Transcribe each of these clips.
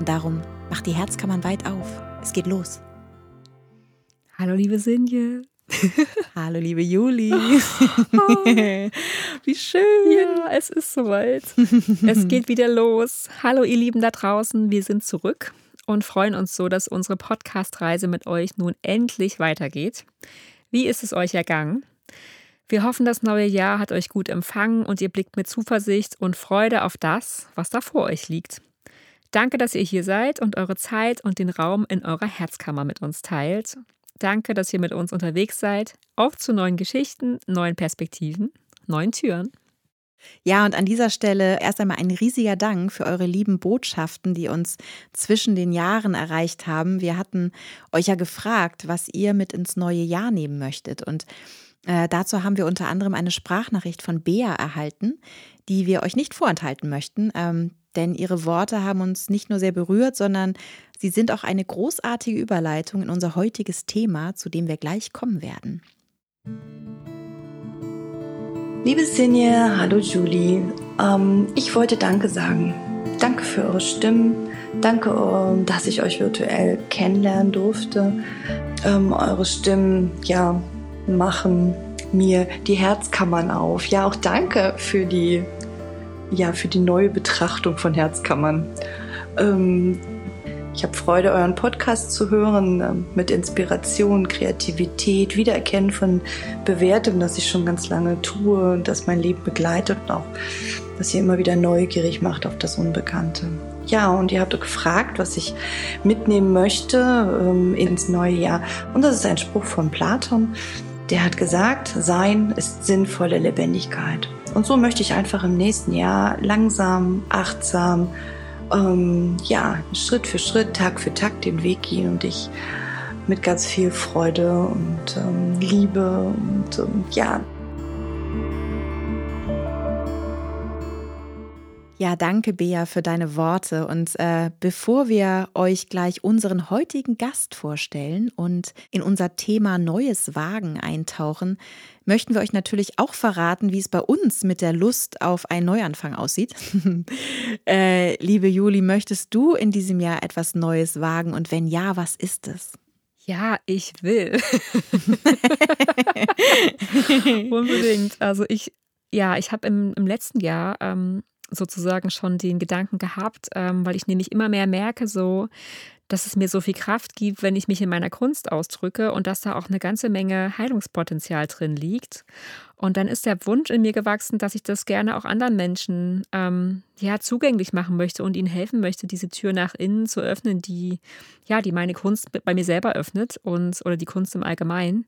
Und darum macht die Herzkammern weit auf. Es geht los. Hallo, liebe Sinje. Hallo, liebe Juli. Wie schön. Ja, es ist soweit. Es geht wieder los. Hallo, ihr Lieben da draußen. Wir sind zurück und freuen uns so, dass unsere Podcast-Reise mit euch nun endlich weitergeht. Wie ist es euch ergangen? Wir hoffen, das neue Jahr hat euch gut empfangen und ihr blickt mit Zuversicht und Freude auf das, was da vor euch liegt. Danke, dass ihr hier seid und eure Zeit und den Raum in eurer Herzkammer mit uns teilt. Danke, dass ihr mit uns unterwegs seid. Auf zu neuen Geschichten, neuen Perspektiven, neuen Türen. Ja, und an dieser Stelle erst einmal ein riesiger Dank für eure lieben Botschaften, die uns zwischen den Jahren erreicht haben. Wir hatten euch ja gefragt, was ihr mit ins neue Jahr nehmen möchtet. Und äh, dazu haben wir unter anderem eine Sprachnachricht von Bea erhalten, die wir euch nicht vorenthalten möchten. Ähm, denn ihre Worte haben uns nicht nur sehr berührt, sondern sie sind auch eine großartige Überleitung in unser heutiges Thema, zu dem wir gleich kommen werden. Liebe Sinje, hallo Julie. Ähm, ich wollte Danke sagen. Danke für eure Stimmen. Danke, ähm, dass ich euch virtuell kennenlernen durfte. Ähm, eure Stimmen, ja, machen mir die Herzkammern auf. Ja, auch danke für die ja, für die neue Betrachtung von Herzkammern. Ähm, ich habe Freude, euren Podcast zu hören, äh, mit Inspiration, Kreativität, Wiedererkennen von Bewertung, das ich schon ganz lange tue und das mein Leben begleitet und auch, dass ihr immer wieder neugierig macht auf das Unbekannte. Ja, und ihr habt gefragt, was ich mitnehmen möchte ähm, ins neue Jahr. Und das ist ein Spruch von Platon. Der hat gesagt, Sein ist sinnvolle Lebendigkeit. Und so möchte ich einfach im nächsten Jahr langsam, achtsam, ähm, ja, Schritt für Schritt, Tag für Tag den Weg gehen und ich mit ganz viel Freude und ähm, Liebe und ähm, ja, Ja, danke, Bea, für deine Worte. Und äh, bevor wir euch gleich unseren heutigen Gast vorstellen und in unser Thema Neues Wagen eintauchen, möchten wir euch natürlich auch verraten, wie es bei uns mit der Lust auf einen Neuanfang aussieht. äh, liebe Juli, möchtest du in diesem Jahr etwas Neues wagen? Und wenn ja, was ist es? Ja, ich will. Unbedingt. Also ich, ja, ich habe im, im letzten Jahr ähm, sozusagen schon den Gedanken gehabt, ähm, weil ich nämlich immer mehr merke, so, dass es mir so viel Kraft gibt, wenn ich mich in meiner Kunst ausdrücke und dass da auch eine ganze Menge Heilungspotenzial drin liegt. Und dann ist der Wunsch in mir gewachsen, dass ich das gerne auch anderen Menschen ähm, ja zugänglich machen möchte und ihnen helfen möchte, diese Tür nach innen zu öffnen, die ja die meine Kunst bei mir selber öffnet und oder die Kunst im Allgemeinen.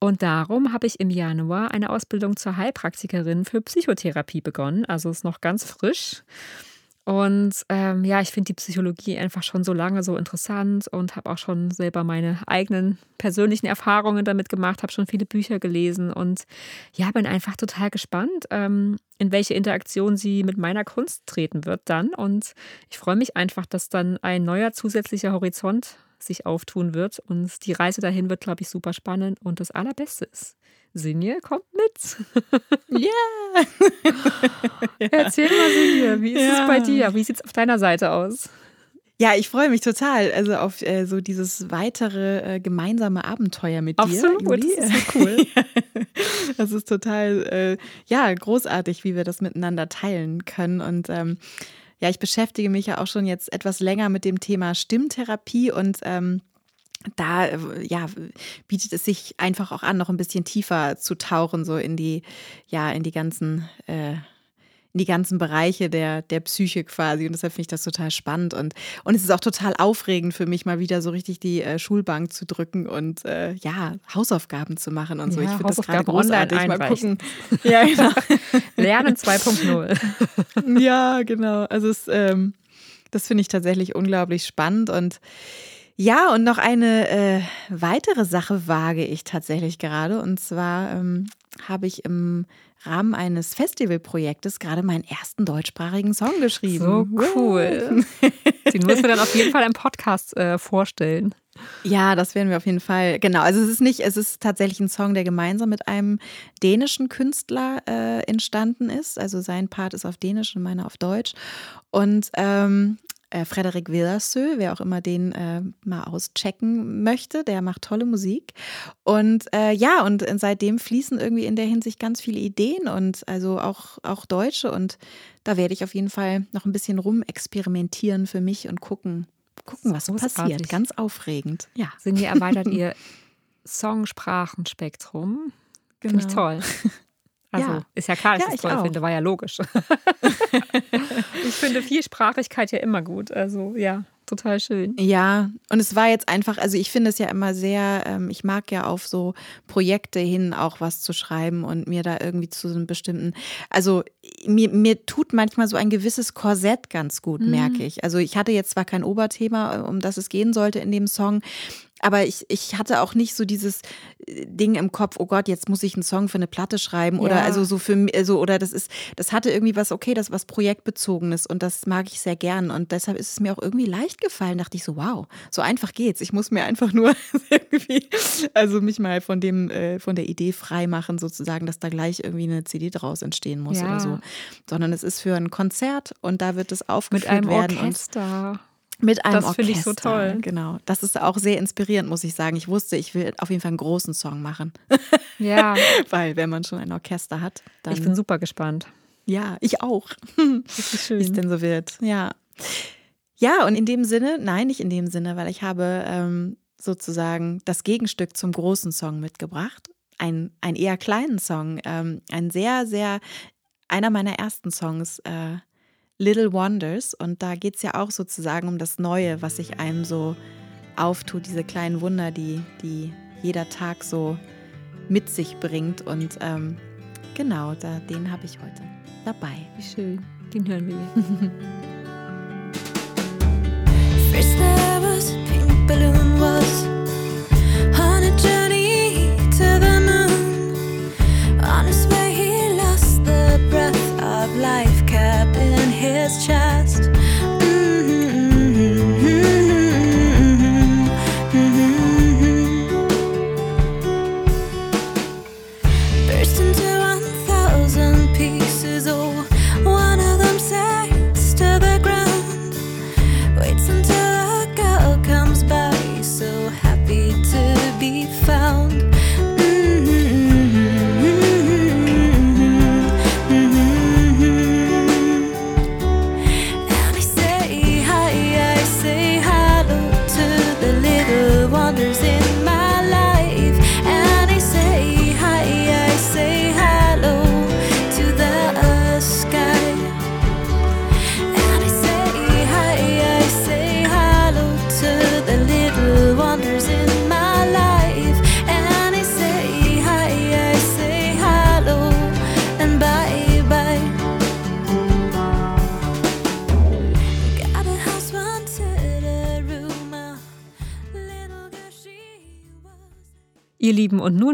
Und darum habe ich im Januar eine Ausbildung zur Heilpraktikerin für Psychotherapie begonnen. Also ist noch ganz frisch. Und ähm, ja, ich finde die Psychologie einfach schon so lange so interessant und habe auch schon selber meine eigenen persönlichen Erfahrungen damit gemacht, habe schon viele Bücher gelesen und ja, bin einfach total gespannt, ähm, in welche Interaktion sie mit meiner Kunst treten wird dann. Und ich freue mich einfach, dass dann ein neuer zusätzlicher Horizont sich auftun wird. Und die Reise dahin wird, glaube ich, super spannend. Und das Allerbeste ist, Sinje kommt mit. Yeah. ja! Erzähl mal, Sinje, wie ist ja. es bei dir? Wie sieht es auf deiner Seite aus? Ja, ich freue mich total, also auf äh, so dieses weitere äh, gemeinsame Abenteuer mit Absolut, dir. Absolut, das ist so cool. das ist total, äh, ja, großartig, wie wir das miteinander teilen können und ähm, ja, ich beschäftige mich ja auch schon jetzt etwas länger mit dem Thema Stimmtherapie und ähm, da ja, bietet es sich einfach auch an, noch ein bisschen tiefer zu tauchen, so in die, ja, in die ganzen äh, in die ganzen Bereiche der, der Psyche quasi. Und deshalb finde ich das total spannend. Und, und es ist auch total aufregend für mich, mal wieder so richtig die äh, Schulbank zu drücken und äh, ja, Hausaufgaben zu machen und so. Ja, ich finde das gerade großartig. Mal gucken. Ja, genau. Lernen 2.0. ja, genau. Also es ähm, Das finde ich tatsächlich unglaublich spannend und ja, und noch eine äh, weitere Sache wage ich tatsächlich gerade. Und zwar ähm, habe ich im Rahmen eines Festivalprojektes gerade meinen ersten deutschsprachigen Song geschrieben. So cool. Den müssen wir dann auf jeden Fall im Podcast äh, vorstellen. Ja, das werden wir auf jeden Fall. Genau. Also es ist nicht, es ist tatsächlich ein Song, der gemeinsam mit einem dänischen Künstler äh, entstanden ist. Also sein Part ist auf Dänisch und meiner auf Deutsch. Und ähm, äh, Frederik Willersö, wer auch immer den äh, mal auschecken möchte, der macht tolle Musik. Und äh, ja, und seitdem fließen irgendwie in der Hinsicht ganz viele Ideen und also auch, auch deutsche. Und da werde ich auf jeden Fall noch ein bisschen rumexperimentieren für mich und gucken, gucken, was so passiert. Ganz aufregend. Ja. Singe erweitert ihr Songsprachenspektrum. Genau. Finde ich toll. Also ja. ist ja klar, dass ja, ich das toll auch. finde, war ja logisch. ich finde Vielsprachigkeit ja immer gut. Also ja, total schön. Ja, und es war jetzt einfach, also ich finde es ja immer sehr, ähm, ich mag ja auf so Projekte hin auch was zu schreiben und mir da irgendwie zu einem bestimmten, also mir, mir tut manchmal so ein gewisses Korsett ganz gut, mhm. merke ich. Also ich hatte jetzt zwar kein Oberthema, um das es gehen sollte in dem Song, aber ich, ich hatte auch nicht so dieses äh, Ding im Kopf, oh Gott, jetzt muss ich einen Song für eine Platte schreiben ja. oder also so für also oder das ist, das hatte irgendwie was, okay, das was projektbezogenes und das mag ich sehr gern und deshalb ist es mir auch irgendwie leicht gefallen, dachte ich so, wow, so einfach geht's. Ich muss mir einfach nur irgendwie, also mich mal von dem, äh, von der Idee frei machen, sozusagen, dass da gleich irgendwie eine CD draus entstehen muss ja. oder so. Sondern es ist für ein Konzert und da wird es aufgeführt Mit einem werden. Orchester. Mit einem das finde ich so toll. Genau. Das ist auch sehr inspirierend, muss ich sagen. Ich wusste, ich will auf jeden Fall einen großen Song machen. Ja. Weil, wenn man schon ein Orchester hat, dann. Ich bin super gespannt. Ja, ich auch. Wie es denn so wird. Ja. Ja, und in dem Sinne, nein, nicht in dem Sinne, weil ich habe ähm, sozusagen das Gegenstück zum großen Song mitgebracht. Ein, einen eher kleinen Song. Ähm, ein sehr, sehr, einer meiner ersten Songs. Äh, Little Wonders. Und da geht es ja auch sozusagen um das Neue, was sich einem so auftut, diese kleinen Wunder, die, die jeder Tag so mit sich bringt. Und ähm, genau, da, den habe ich heute dabei. Wie schön, den hören wir. First there was a pink balloon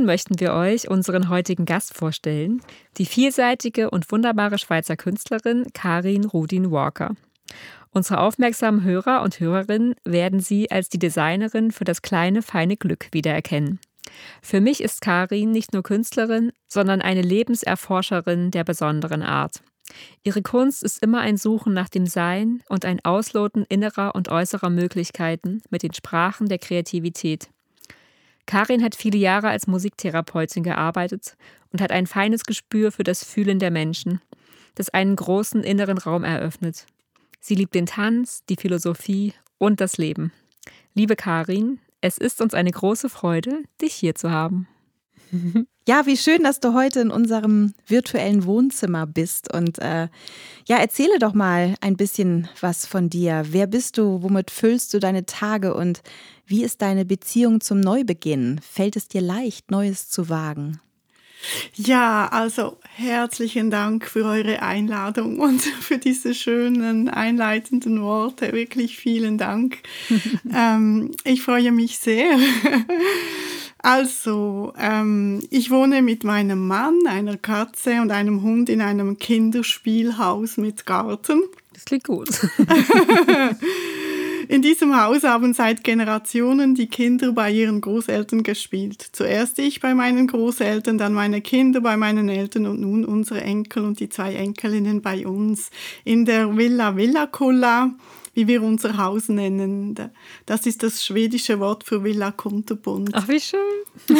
möchten wir euch unseren heutigen Gast vorstellen, die vielseitige und wunderbare Schweizer Künstlerin Karin Rudin Walker. Unsere aufmerksamen Hörer und Hörerinnen werden sie als die Designerin für das kleine, feine Glück wiedererkennen. Für mich ist Karin nicht nur Künstlerin, sondern eine Lebenserforscherin der besonderen Art. Ihre Kunst ist immer ein Suchen nach dem Sein und ein Ausloten innerer und äußerer Möglichkeiten mit den Sprachen der Kreativität. Karin hat viele Jahre als Musiktherapeutin gearbeitet und hat ein feines Gespür für das Fühlen der Menschen, das einen großen inneren Raum eröffnet. Sie liebt den Tanz, die Philosophie und das Leben. Liebe Karin, es ist uns eine große Freude, dich hier zu haben. Ja, wie schön, dass du heute in unserem virtuellen Wohnzimmer bist. Und äh, ja, erzähle doch mal ein bisschen was von dir. Wer bist du? Womit füllst du deine Tage? Und wie ist deine Beziehung zum Neubeginn? Fällt es dir leicht, Neues zu wagen? Ja, also herzlichen Dank für eure Einladung und für diese schönen einleitenden Worte. Wirklich vielen Dank. ähm, ich freue mich sehr. Also, ähm, ich wohne mit meinem Mann, einer Katze und einem Hund in einem Kinderspielhaus mit Garten. Das klingt gut. In diesem Haus haben seit Generationen die Kinder bei ihren Großeltern gespielt. Zuerst ich bei meinen Großeltern, dann meine Kinder bei meinen Eltern und nun unsere Enkel und die zwei Enkelinnen bei uns. In der Villa Villa Colla wie wir unser Haus nennen. Das ist das schwedische Wort für Villa Kunterbund. Ach, wie schön.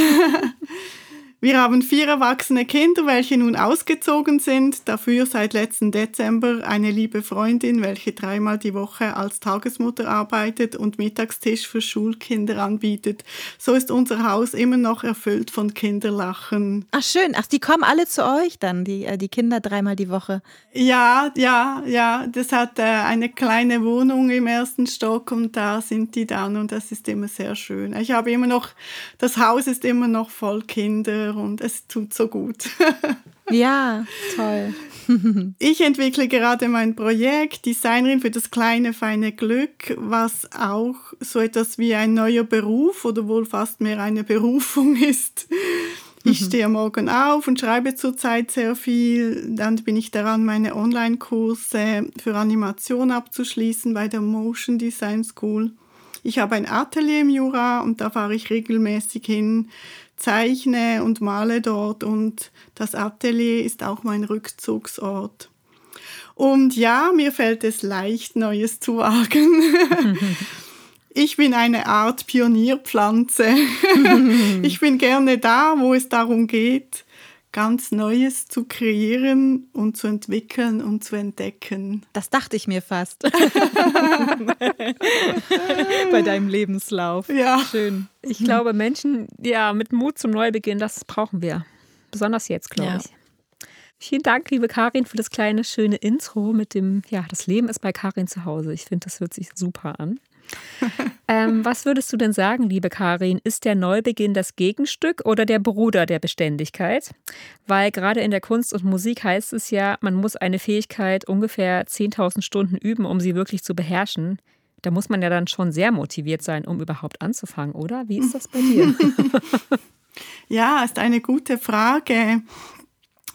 Wir haben vier erwachsene Kinder, welche nun ausgezogen sind, dafür seit letzten Dezember eine liebe Freundin, welche dreimal die Woche als Tagesmutter arbeitet und Mittagstisch für Schulkinder anbietet. So ist unser Haus immer noch erfüllt von Kinderlachen. Ach schön, ach, die kommen alle zu euch dann, die, äh, die Kinder dreimal die Woche. Ja, ja, ja, das hat äh, eine kleine Wohnung im ersten Stock und da sind die dann und das ist immer sehr schön. Ich habe immer noch, das Haus ist immer noch voll Kinder und es tut so gut. ja, toll. ich entwickle gerade mein Projekt Designerin für das kleine, feine Glück, was auch so etwas wie ein neuer Beruf oder wohl fast mehr eine Berufung ist. Ich mhm. stehe morgen auf und schreibe zurzeit sehr viel. Dann bin ich daran, meine Online-Kurse für Animation abzuschließen bei der Motion Design School. Ich habe ein Atelier im Jura und da fahre ich regelmäßig hin zeichne und male dort und das Atelier ist auch mein Rückzugsort. Und ja, mir fällt es leicht, Neues zu wagen. ich bin eine Art Pionierpflanze. ich bin gerne da, wo es darum geht, ganz Neues zu kreieren und zu entwickeln und zu entdecken. Das dachte ich mir fast. Bei deinem Lebenslauf. Ja. Schön. Ich glaube, Menschen, ja, mit Mut zum Neubeginn, das brauchen wir. Besonders jetzt, glaube ja. ich. Vielen Dank, liebe Karin, für das kleine, schöne Intro mit dem, ja, das Leben ist bei Karin zu Hause. Ich finde, das hört sich super an. ähm, was würdest du denn sagen, liebe Karin? Ist der Neubeginn das Gegenstück oder der Bruder der Beständigkeit? Weil gerade in der Kunst und Musik heißt es ja, man muss eine Fähigkeit ungefähr 10.000 Stunden üben, um sie wirklich zu beherrschen. Da muss man ja dann schon sehr motiviert sein, um überhaupt anzufangen, oder? Wie ist das bei dir? ja, ist eine gute Frage.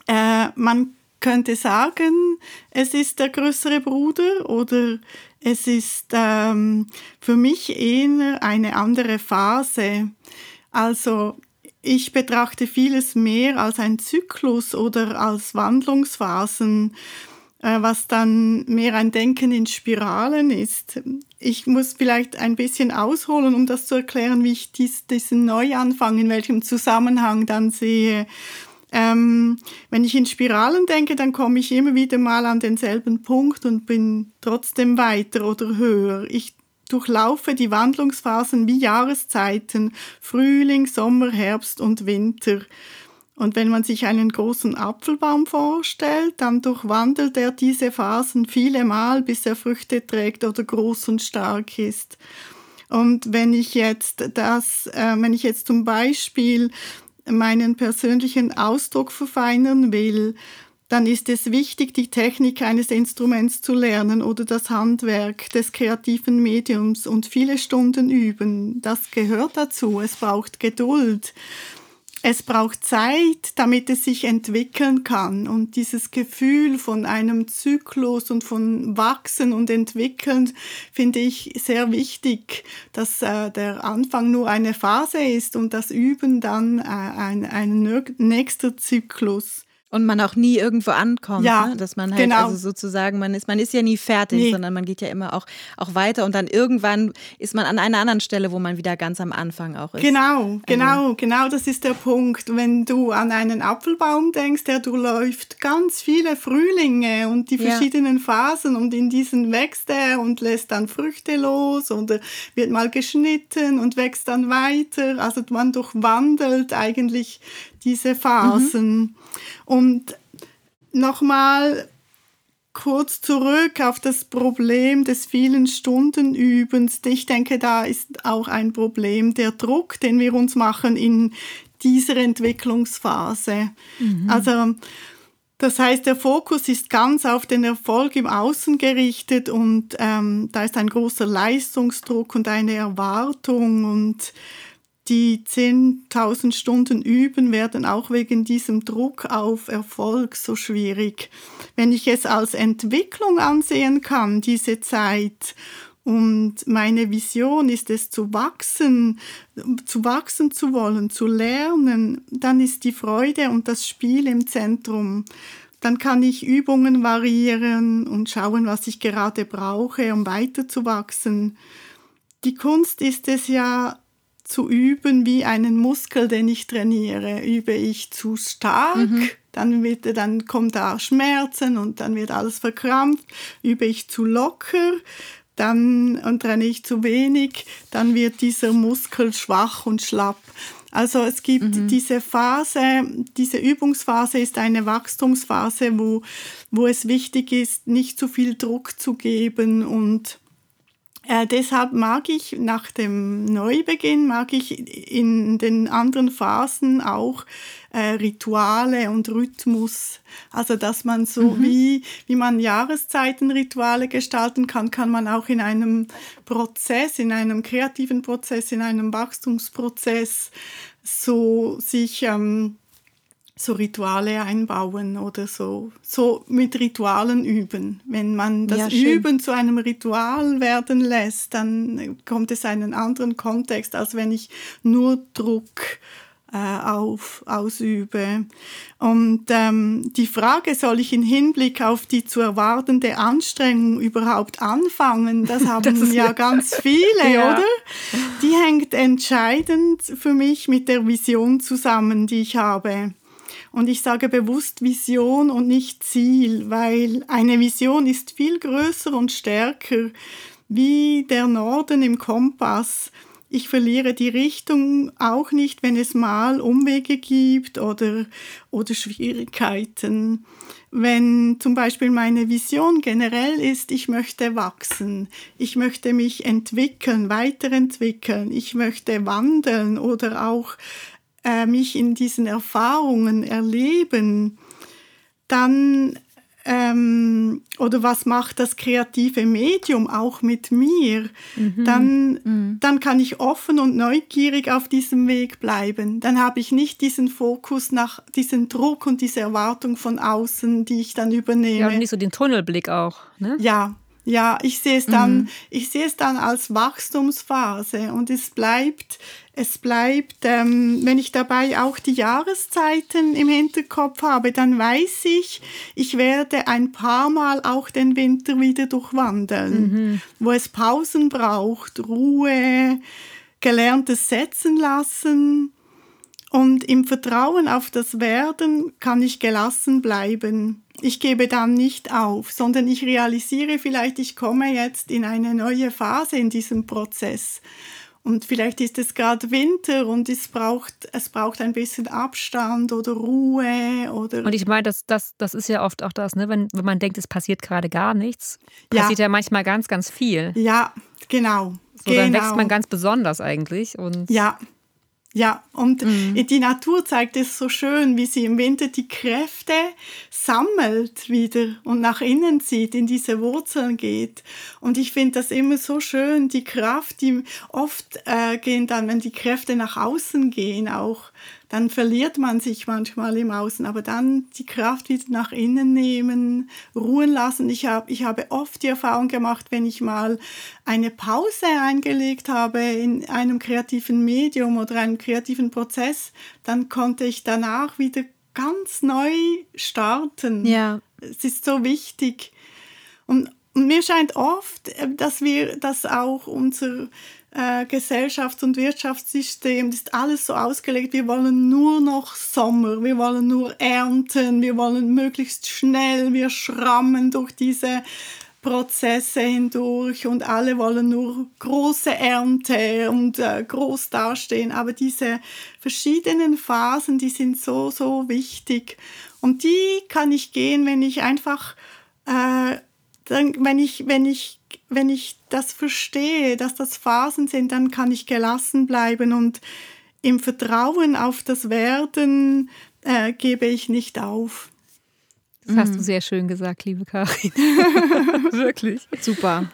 Äh, man könnte sagen, es ist der größere Bruder oder es ist ähm, für mich eher eine andere Phase. Also ich betrachte vieles mehr als ein Zyklus oder als Wandlungsphasen, äh, was dann mehr ein Denken in Spiralen ist. Ich muss vielleicht ein bisschen ausholen, um das zu erklären, wie ich dies, diesen Neuanfang, in welchem Zusammenhang dann sehe. Ähm, wenn ich in Spiralen denke, dann komme ich immer wieder mal an denselben Punkt und bin trotzdem weiter oder höher. Ich durchlaufe die Wandlungsphasen wie Jahreszeiten, Frühling, Sommer, Herbst und Winter. Und wenn man sich einen großen Apfelbaum vorstellt, dann durchwandelt er diese Phasen viele Mal, bis er Früchte trägt oder groß und stark ist. Und wenn ich jetzt das, äh, wenn ich jetzt zum Beispiel meinen persönlichen Ausdruck verfeinern will, dann ist es wichtig, die Technik eines Instruments zu lernen oder das Handwerk des kreativen Mediums und viele Stunden üben. Das gehört dazu. Es braucht Geduld. Es braucht Zeit, damit es sich entwickeln kann. Und dieses Gefühl von einem Zyklus und von Wachsen und Entwickeln finde ich sehr wichtig, dass äh, der Anfang nur eine Phase ist und das Üben dann äh, ein, ein nächster Zyklus. Und man auch nie irgendwo ankommt, ja, ne? dass man halt genau. also sozusagen, man ist, man ist ja nie fertig, nee. sondern man geht ja immer auch, auch weiter und dann irgendwann ist man an einer anderen Stelle, wo man wieder ganz am Anfang auch ist. Genau, genau, also. genau, das ist der Punkt. Wenn du an einen Apfelbaum denkst, der durchläuft ganz viele Frühlinge und die verschiedenen ja. Phasen und in diesen wächst er und lässt dann Früchte los oder wird mal geschnitten und wächst dann weiter. Also man durchwandelt eigentlich diese Phasen. Mhm. Und nochmal kurz zurück auf das Problem des vielen Stundenübens. Ich denke, da ist auch ein Problem der Druck, den wir uns machen in dieser Entwicklungsphase. Also das heißt, der Fokus ist ganz auf den Erfolg im Außen gerichtet und ähm, da ist ein großer Leistungsdruck und eine Erwartung und die 10.000 Stunden üben werden auch wegen diesem Druck auf Erfolg so schwierig. Wenn ich es als Entwicklung ansehen kann, diese Zeit, und meine Vision ist es zu wachsen, zu wachsen zu wollen, zu lernen, dann ist die Freude und das Spiel im Zentrum. Dann kann ich Übungen variieren und schauen, was ich gerade brauche, um weiterzuwachsen. Die Kunst ist es ja, zu üben wie einen Muskel, den ich trainiere. Übe ich zu stark, dann, wird, dann kommt da Schmerzen und dann wird alles verkrampft. Übe ich zu locker, dann und trainiere ich zu wenig, dann wird dieser Muskel schwach und schlapp. Also es gibt diese Phase, diese Übungsphase ist eine Wachstumsphase, wo, wo es wichtig ist, nicht zu viel Druck zu geben und äh, deshalb mag ich nach dem Neubeginn, mag ich in den anderen Phasen auch äh, Rituale und Rhythmus. Also dass man so wie, wie man Jahreszeitenrituale gestalten kann, kann man auch in einem Prozess, in einem kreativen Prozess, in einem Wachstumsprozess so sich ähm, so Rituale einbauen oder so, so mit Ritualen üben. Wenn man das Ja. Üben zu einem Ritual werden lässt, dann kommt es einen anderen Kontext, als wenn ich nur Druck äh, auf, ausübe. Und ähm, die Frage, soll ich in Hinblick auf die zu erwartende Anstrengung überhaupt anfangen, das haben ja ganz viele, Ja. oder? Die hängt entscheidend für mich mit der Vision zusammen, die ich habe. Und ich sage bewusst Vision und nicht Ziel, weil eine Vision ist viel größer und stärker wie der Norden im Kompass. Ich verliere die Richtung auch nicht, wenn es mal Umwege gibt oder, oder Schwierigkeiten. Wenn zum Beispiel meine Vision generell ist, ich möchte wachsen, ich möchte mich entwickeln, weiterentwickeln, ich möchte wandeln oder auch äh, mich in diesen Erfahrungen erleben, dann ähm, oder was macht das kreative Medium auch mit mir, dann, dann kann ich offen und neugierig auf diesem Weg bleiben. Dann habe ich nicht diesen Fokus nach diesen Druck und diese Erwartung von außen, die ich dann Ja, übernehme. und nicht so den Tunnelblick auch. Ne? Ja, ja, ich sehe es dann, ich sehe es dann als Wachstumsphase und es bleibt, es bleibt, ähm, wenn ich dabei auch die Jahreszeiten im Hinterkopf habe, dann weiß ich, ich werde ein paar Mal auch den Winter wieder durchwandeln, wo es Pausen braucht, Ruhe, gelerntes Setzen lassen. Und im Vertrauen auf das Werden kann ich gelassen bleiben. Ich gebe dann nicht auf, sondern ich realisiere vielleicht, ich komme jetzt in eine neue Phase in diesem Prozess. Und vielleicht ist es gerade Winter und es braucht, es braucht ein bisschen Abstand oder Ruhe oder Und ich meine, das, das, das ist ja oft auch das, ne? wenn, wenn man denkt, es passiert gerade gar nichts, Ja. passiert ja, manchmal ganz, ganz viel. ja, genau. So, genau. Dann wächst man ganz besonders eigentlich. Und Ja, ja, und die Natur zeigt es so schön, wie sie im Winter die Kräfte sammelt wieder und nach innen zieht, in diese Wurzeln geht. Und ich finde das immer so schön, die Kraft, die oft äh, gehen dann, wenn die Kräfte nach außen gehen, auch, dann verliert man sich manchmal im Außen, aber dann die Kraft wieder nach innen nehmen, ruhen lassen. Ich, hab, ich habe oft die Erfahrung gemacht, wenn ich mal eine Pause eingelegt habe in einem kreativen Medium oder einem kreativen Prozess, dann konnte ich danach wieder ganz neu starten. Ja. Es ist so wichtig. Und, und mir scheint oft, äh, dass wir, dass auch unser äh, Gesellschafts- und Wirtschaftssystem, das ist alles so ausgelegt, wir wollen nur noch Sommer, wir wollen nur ernten, wir wollen möglichst schnell, wir schrammen durch diese Prozesse hindurch und alle wollen nur große Ernte und äh, groß dastehen. Aber diese verschiedenen Phasen, die sind so, so wichtig. Und die kann ich gehen, wenn ich einfach, äh, dann, wenn ich, wenn ich, wenn ich das verstehe, dass das Phasen sind, dann kann ich gelassen bleiben und im Vertrauen auf das Werden äh, gebe ich nicht auf. Das hast du sehr schön gesagt, liebe Karin. Wirklich. Super.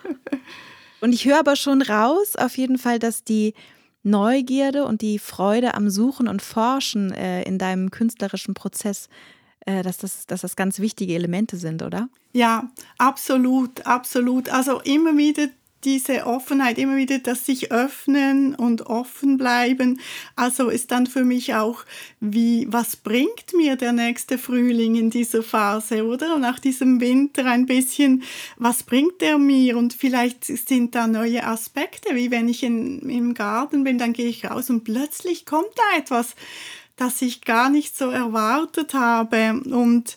Und ich höre aber schon raus, auf jeden Fall, dass die Neugierde und die Freude am Suchen und Forschen äh, in deinem künstlerischen Prozess, äh, dass, das, dass das ganz wichtige Elemente sind, oder? Ja, absolut, absolut. Also immer wieder diese Offenheit, immer wieder das sich öffnen und offen bleiben. Also ist dann für mich auch, wie, was bringt mir der nächste Frühling in dieser Phase, oder? Nach diesem Winter ein bisschen, was bringt er mir? Und vielleicht sind da neue Aspekte, wie wenn ich in, im Garten bin, dann gehe ich raus und plötzlich kommt da etwas, das ich gar nicht so erwartet habe. Und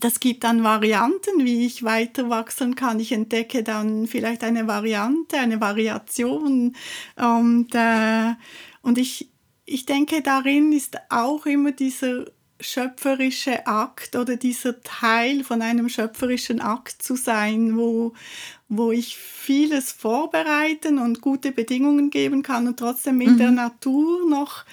das gibt dann Varianten, wie ich weiter wachsen kann. Ich entdecke dann vielleicht eine Variante, eine Variation. Und, äh, und ich, ich denke, darin ist auch immer dieser schöpferische Akt oder dieser Teil von einem schöpferischen Akt zu sein, wo, wo ich vieles vorbereiten und gute Bedingungen geben kann und trotzdem mit mhm. der Natur noch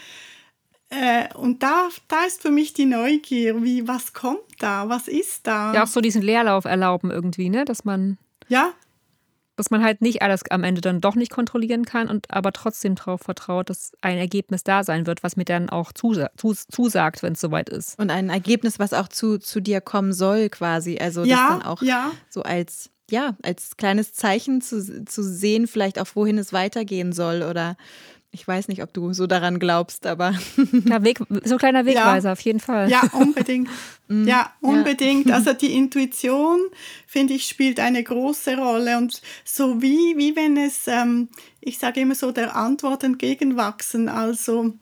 äh, und da, da ist für mich die Neugier, wie, was kommt da, was ist da? Ja, auch so diesen Leerlauf erlauben irgendwie, ne? Dass man. Ja. Dass man halt nicht alles am Ende dann doch nicht kontrollieren kann und aber trotzdem darauf vertraut, dass ein Ergebnis da sein wird, was mir dann auch zusa zusagt, wenn es soweit ist. Und ein Ergebnis, was auch zu, zu dir kommen soll, quasi. Also ja, das dann auch ja. so als, ja, als kleines Zeichen zu, zu sehen, vielleicht auch wohin es weitergehen soll oder ich weiß nicht, ob du so daran glaubst, aber. Ja, Weg, so ein kleiner Wegweiser, ja. auf jeden Fall. Ja, unbedingt. Mm, ja, unbedingt. Ja. Also die Intuition, finde ich, spielt eine große Rolle. Und so wie, wie wenn es, ähm, ich sage immer so, der Antwort entgegenwachsen. Also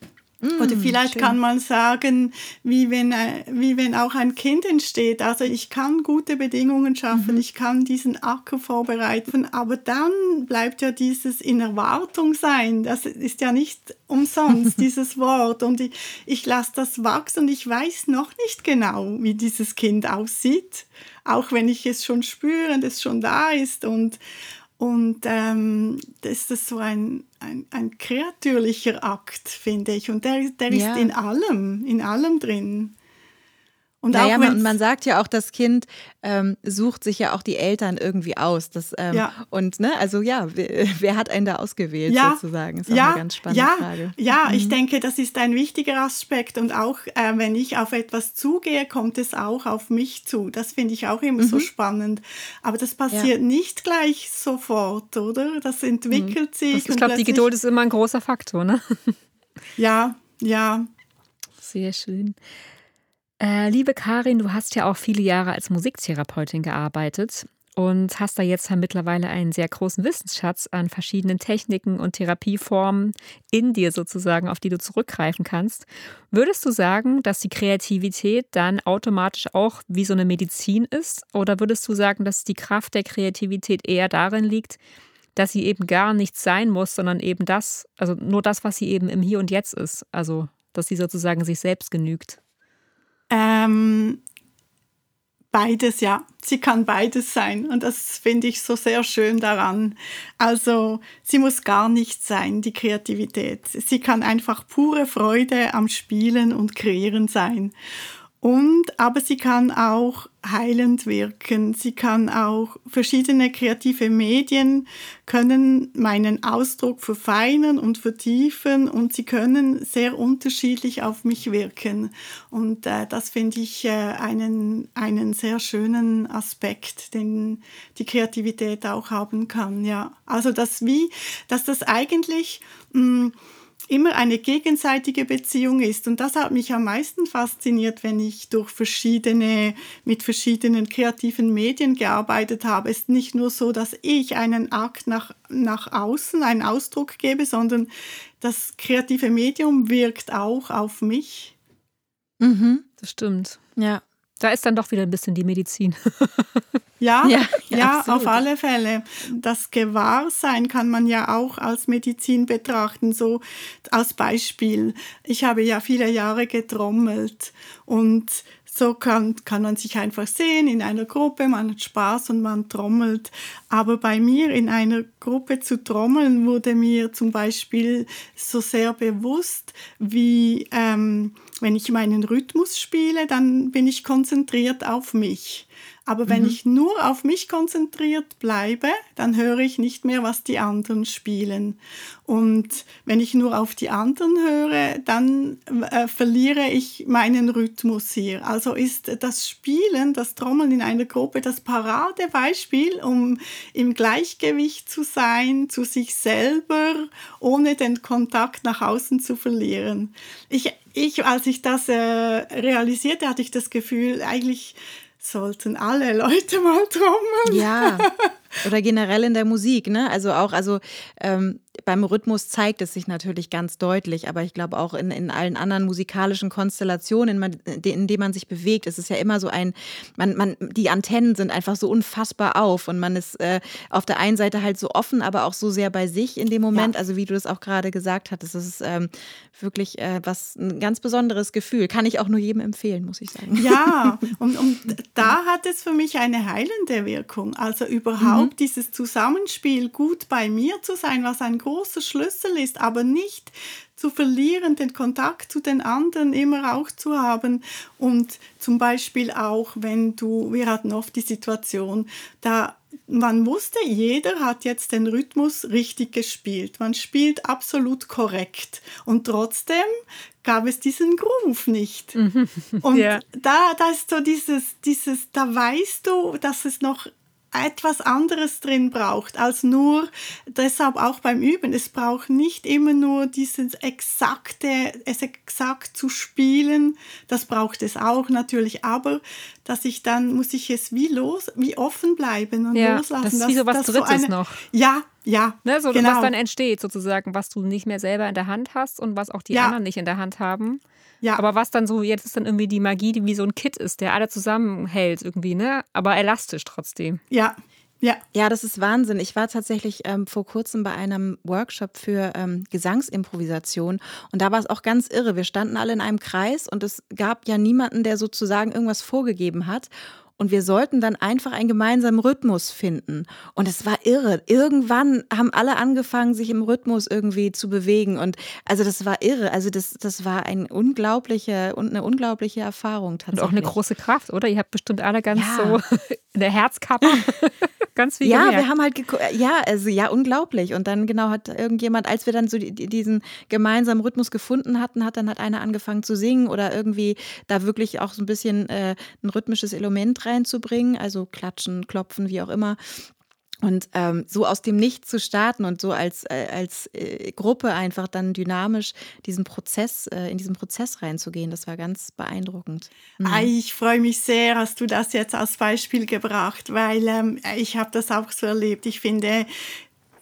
Oder vielleicht schön. kann man sagen, wie wenn, äh, wie wenn auch ein Kind entsteht. Also ich kann gute Bedingungen schaffen, mhm. ich kann diesen Acker vorbereiten, aber dann bleibt ja dieses in Erwartung sein. Das ist ja nicht umsonst, dieses Wort. Und ich, ich lasse das wachsen und ich weiß noch nicht genau, wie dieses Kind aussieht. Auch wenn ich es schon spüre und es schon da ist. Und, und ähm, das ist so ein, ein, ein kreatürlicher Akt, finde ich. Und der, der ja. ist in allem, in allem drin. Und naja, auch man, man sagt ja auch, das Kind ähm, sucht sich ja auch die Eltern irgendwie aus. Das, ähm, ja. Und ne, also ja, wer, wer, hat einen da ausgewählt ja. sozusagen? Ist auch ja. eine ganz spannende ja. Frage. Ja, mhm. ich denke, das ist ein wichtiger Aspekt. Und auch äh, wenn ich auf etwas zugehe, kommt es auch auf mich zu. Das finde ich auch immer mhm. so spannend. Aber das passiert nicht gleich sofort, oder? Das entwickelt mhm. sich. ich glaube, die Geduld ist immer ein großer Faktor, ne? Ja, ja. Sehr schön. Äh, liebe Karin, du hast ja auch viele Jahre als Musiktherapeutin gearbeitet und hast da jetzt mittlerweile einen sehr großen Wissensschatz an verschiedenen Techniken und Therapieformen in dir sozusagen, auf die du zurückgreifen kannst. Würdest du sagen, dass die Kreativität dann automatisch auch wie so eine Medizin ist? Oder würdest du sagen, dass die Kraft der Kreativität eher darin liegt, dass sie eben gar nichts sein muss, sondern eben das, also nur das, was sie eben im Hier und Jetzt ist? Also, dass sie sozusagen sich selbst genügt? Ähm, beides, ja. Sie kann beides sein. Und das finde ich so sehr schön daran. Also, sie muss gar nicht sein, die Kreativität. Sie kann einfach pure Freude am Spielen und Kreieren sein. Und, aber sie kann auch heilend wirken. Sie kann auch verschiedene kreative Medien können meinen Ausdruck verfeinern und vertiefen und sie können sehr unterschiedlich auf mich wirken. Und äh, das finde ich äh, einen, einen sehr schönen Aspekt, den die Kreativität auch haben kann. Ja, also das wie, dass das eigentlich mh, mm, immer eine gegenseitige Beziehung ist. Und das hat mich am meisten fasziniert, wenn ich durch verschiedene, mit verschiedenen kreativen Medien gearbeitet habe. Es ist nicht nur so, dass ich einen Akt nach, nach außen, einen Ausdruck gebe, sondern das kreative Medium wirkt auch auf mich. Mhm, das stimmt. Ja. Da ist dann doch wieder ein bisschen die Medizin. Ja, ja, ja, auf alle Fälle. Das Gewahrsein kann man ja auch als Medizin betrachten. So als Beispiel. Ich habe ja viele Jahre getrommelt und so kann, kann man sich einfach sehen in einer Gruppe, man hat Spaß und man trommelt. Aber bei mir in einer Gruppe zu trommeln wurde mir zum Beispiel so sehr bewusst, wie ähm, wenn ich meinen Rhythmus spiele, dann bin ich konzentriert auf mich. Aber wenn mhm. ich nur auf mich konzentriert bleibe, dann höre ich nicht mehr, was die anderen spielen. Und wenn ich nur auf die anderen höre, dann äh, verliere ich meinen Rhythmus hier. Also ist das Spielen, das Trommeln in einer Gruppe das Paradebeispiel, um im Gleichgewicht zu sein, zu sich selber, ohne den Kontakt nach außen zu verlieren. Ich, ich als ich das äh, realisierte, hatte ich das Gefühl, eigentlich sollten alle Leute mal trommeln. Ja. Oder generell in der Musik, ne? Also auch, also ähm, beim Rhythmus zeigt es sich natürlich ganz deutlich, aber ich glaube auch in, in allen anderen musikalischen Konstellationen, in, in denen man sich bewegt, ist es ja immer so ein, man, man, die Antennen sind einfach so unfassbar auf und man ist äh, auf der einen Seite halt so offen, aber auch so sehr bei sich in dem Moment. Ja. Also wie du das auch gerade gesagt hattest, das ist ähm, wirklich äh, was ein ganz besonderes Gefühl. Kann ich auch nur jedem empfehlen, muss ich sagen. Ja, und, und da hat es für mich eine heilende Wirkung. Also überhaupt mhm. dieses Zusammenspiel gut bei mir zu sein, was ein großer Schlüssel ist, aber nicht zu verlieren, den Kontakt zu den anderen immer auch zu haben und zum Beispiel auch, wenn du, wir hatten oft die Situation, da man wusste, jeder hat jetzt den Rhythmus richtig gespielt. Man spielt absolut korrekt. Und trotzdem gab es diesen Groove nicht. Und ja. da, da ist so dieses, dieses, da weißt du, dass es noch etwas anderes drin braucht als nur, deshalb auch beim Üben, es braucht nicht immer nur dieses exakte, es exakt zu spielen, das braucht es auch natürlich, aber dass ich dann, muss ich es wie los, wie offen bleiben und ja, loslassen. Das ist wie so was Drittes so eine, noch. Ja, ja. Ne, so, genau. Was dann entsteht sozusagen, was du nicht mehr selber in der Hand hast und was auch die ja. anderen nicht in der Hand haben. Ja. Aber was dann so, jetzt ist dann irgendwie die Magie, die wie so ein Kit ist, der alle zusammenhält irgendwie, ne? Aber elastisch trotzdem. Ja. Ja. ja, das ist Wahnsinn. Ich war tatsächlich ähm, vor kurzem bei einem Workshop für ähm, Gesangsimprovisation und da war es auch ganz irre. Wir standen alle in einem Kreis und es gab ja niemanden, der sozusagen irgendwas vorgegeben hat. Und wir sollten dann einfach einen gemeinsamen Rhythmus finden. Und es war irre. Irgendwann haben alle angefangen, sich im Rhythmus irgendwie zu bewegen. Und also das war irre. Also das, das war ein unglaubliche und eine unglaubliche Erfahrung tatsächlich. Und auch eine große Kraft, oder? Ihr habt bestimmt alle ganz ja. so in der Herzkappe. ganz viel Ja, gemerkt. wir haben halt, ja, also ja, unglaublich. Und dann genau hat irgendjemand, als wir dann so diesen gemeinsamen Rhythmus gefunden hatten, hat dann hat einer angefangen zu singen oder irgendwie da wirklich auch so ein bisschen äh, ein rhythmisches Element reinzubringen, also klatschen, klopfen, wie auch immer. Und ähm, so aus dem Nichts zu starten und so als, äh, als äh, Gruppe einfach dann dynamisch diesen Prozess, äh, in diesen Prozess reinzugehen, das war ganz beeindruckend. Mhm. Ich freue mich sehr, hast du das jetzt als Beispiel gebracht, weil ähm, ich habe das auch so erlebt. Ich finde,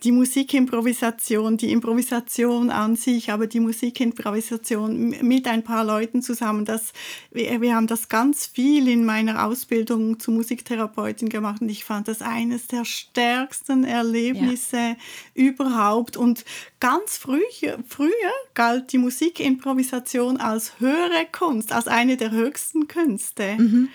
die Musikimprovisation, die Improvisation an sich, aber die Musikimprovisation mit ein paar Leuten zusammen, das, wir, wir haben das ganz viel in meiner Ausbildung zur Musiktherapeutin gemacht und ich fand das eines der stärksten Erlebnisse ja. überhaupt. Und ganz früh, früher galt die Musikimprovisation als höhere Kunst, als eine der höchsten Künste. Mhm.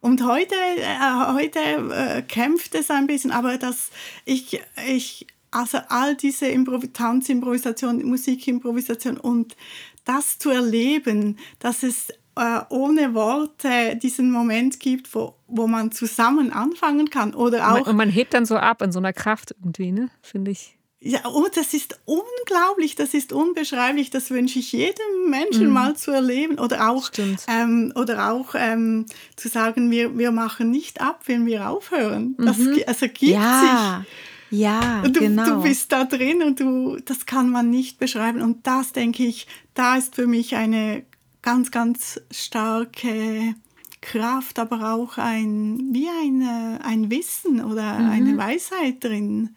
Und heute, äh, heute äh, kämpft es ein bisschen, aber das, ich, ich also all diese Impro Tanzimprovisation, Musikimprovisation und das zu erleben, dass es äh, ohne Worte diesen Moment gibt, wo, wo man zusammen anfangen kann. Oder auch, und man hebt dann so ab in so einer Kraft irgendwie, ne? finde ich. Ja, oh, das ist unglaublich, das ist unbeschreiblich, das wünsche ich jedem Menschen mm. mal zu erleben. Oder auch, ähm, oder auch ähm, zu sagen, wir, wir machen nicht ab, wenn wir aufhören. Das mhm. also gibt ja. sich. Ja, du, genau. Du bist da drin und du, das kann man nicht beschreiben. Und das, denke ich, da ist für mich eine ganz, ganz starke Kraft, aber auch ein, wie ein, ein Wissen oder mhm. eine Weisheit drin.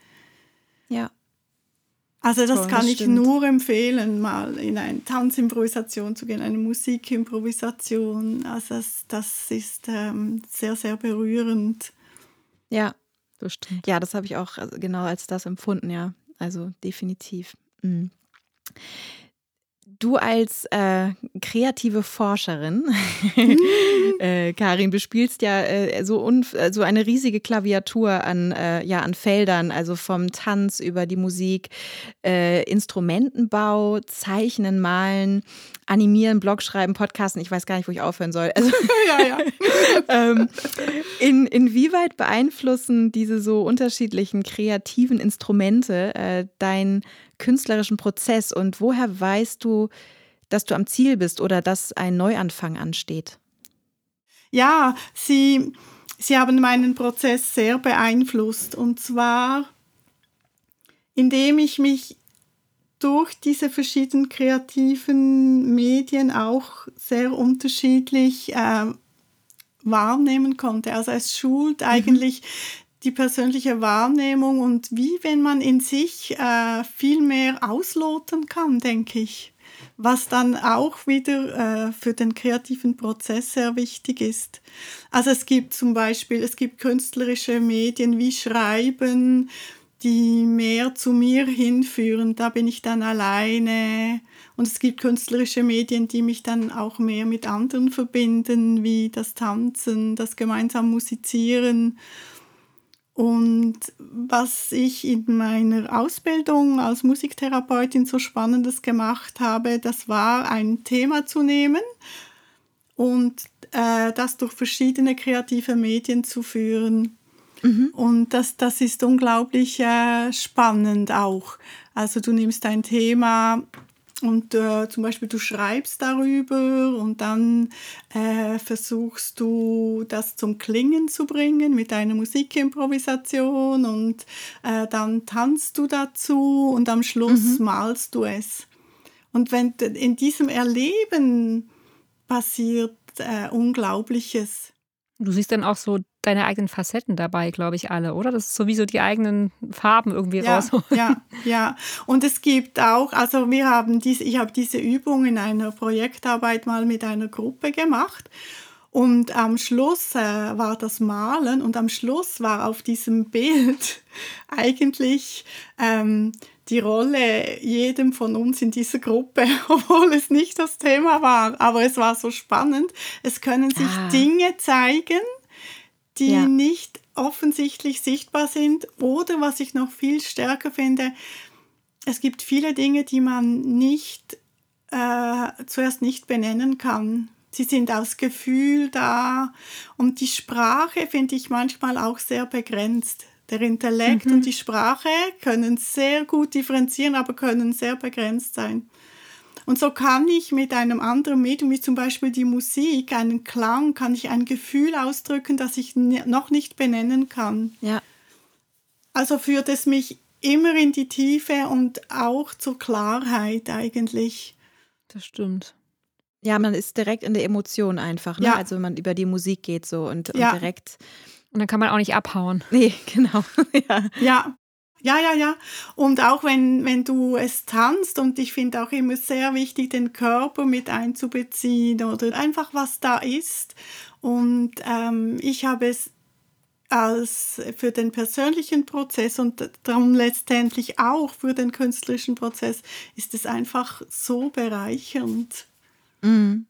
Ja. Also das Toll, kann das ich stimmt. nur empfehlen, mal in eine Tanzimprovisation zu gehen, eine Musikimprovisation. Also das, das ist ähm, sehr, sehr berührend. Ja, Bestimmt. Ja, das habe ich auch genau als das empfunden, ja. Also definitiv. Mhm. Du als äh, kreative Forscherin, äh, Karin, bespielst ja äh, so, äh, so eine riesige Klaviatur an, äh, ja, an Feldern, also vom Tanz über die Musik, äh, Instrumentenbau, Zeichnen, Malen, Animieren, Blog schreiben, Podcasten. Ich weiß gar nicht, wo ich aufhören soll. Also, ja, ja. ähm, in, inwieweit beeinflussen diese so unterschiedlichen kreativen Instrumente dein künstlerischen Prozess und woher weißt du, dass du am Ziel bist oder dass ein Neuanfang ansteht? Ja, sie, sie haben meinen Prozess sehr beeinflusst und zwar indem ich mich durch diese verschiedenen kreativen Medien auch sehr unterschiedlich äh, wahrnehmen konnte. Also es schult mhm. eigentlich die persönliche Wahrnehmung und wie wenn man in sich äh, viel mehr ausloten kann, denke ich. Was dann auch wieder äh, für den kreativen Prozess sehr wichtig ist. Also es gibt zum Beispiel, es gibt künstlerische Medien wie Schreiben, die mehr zu mir hinführen. Da bin ich dann alleine. Und es gibt künstlerische Medien, die mich dann auch mehr mit anderen verbinden, wie das Tanzen, das gemeinsam Musizieren. Und was ich in meiner Ausbildung als Musiktherapeutin so spannendes gemacht habe, das war ein Thema zu nehmen und äh, das durch verschiedene kreative Medien zu führen. Mhm. Und das, das ist unglaublich äh, spannend auch. Also du nimmst ein Thema und äh, zum Beispiel du schreibst darüber und dann äh, versuchst du das zum Klingen zu bringen mit deiner Musikimprovisation und äh, dann tanzt du dazu und am Schluss mhm. malst du es. Und wenn in diesem Erleben passiert äh, Unglaubliches. Du siehst dann auch so deine eigenen Facetten dabei, glaube ich, alle, oder? Das ist sowieso die eigenen Farben irgendwie ja, raus. Ja, ja. Und es gibt auch, also wir haben diese, ich habe diese Übung in einer Projektarbeit mal mit einer Gruppe gemacht. Und am Schluss äh, war das Malen und am Schluss war auf diesem Bild eigentlich ähm, die Rolle jedem von uns in dieser Gruppe, obwohl es nicht das Thema war. Aber es war so spannend. Es können sich ah. Dinge zeigen, die ja. nicht offensichtlich sichtbar sind. Oder was ich noch viel stärker finde, es gibt viele Dinge, die man nicht äh, zuerst nicht benennen kann. Sie sind aus Gefühl da und die Sprache finde ich manchmal auch sehr begrenzt. Der Intellekt mhm. und die Sprache können sehr gut differenzieren, aber können sehr begrenzt sein. Und so kann ich mit einem anderen Medium, wie zum Beispiel die Musik, einen Klang, kann ich ein Gefühl ausdrücken, das ich noch nicht benennen kann. Ja. Also führt es mich immer in die Tiefe und auch zur Klarheit eigentlich. Das stimmt. Ja, man ist direkt in der Emotion einfach, ne? Ja. Also wenn man über die Musik geht so und, und ja. direkt und dann kann man auch nicht abhauen. Nee, genau. ja. ja. Ja, ja, ja. Und auch wenn, wenn du es tanzt, und ich finde auch immer sehr wichtig, den Körper mit einzubeziehen oder einfach was da ist. Und ähm, ich habe es als für den persönlichen Prozess und darum letztendlich auch für den künstlerischen Prozess ist es einfach so bereichernd. Mhm.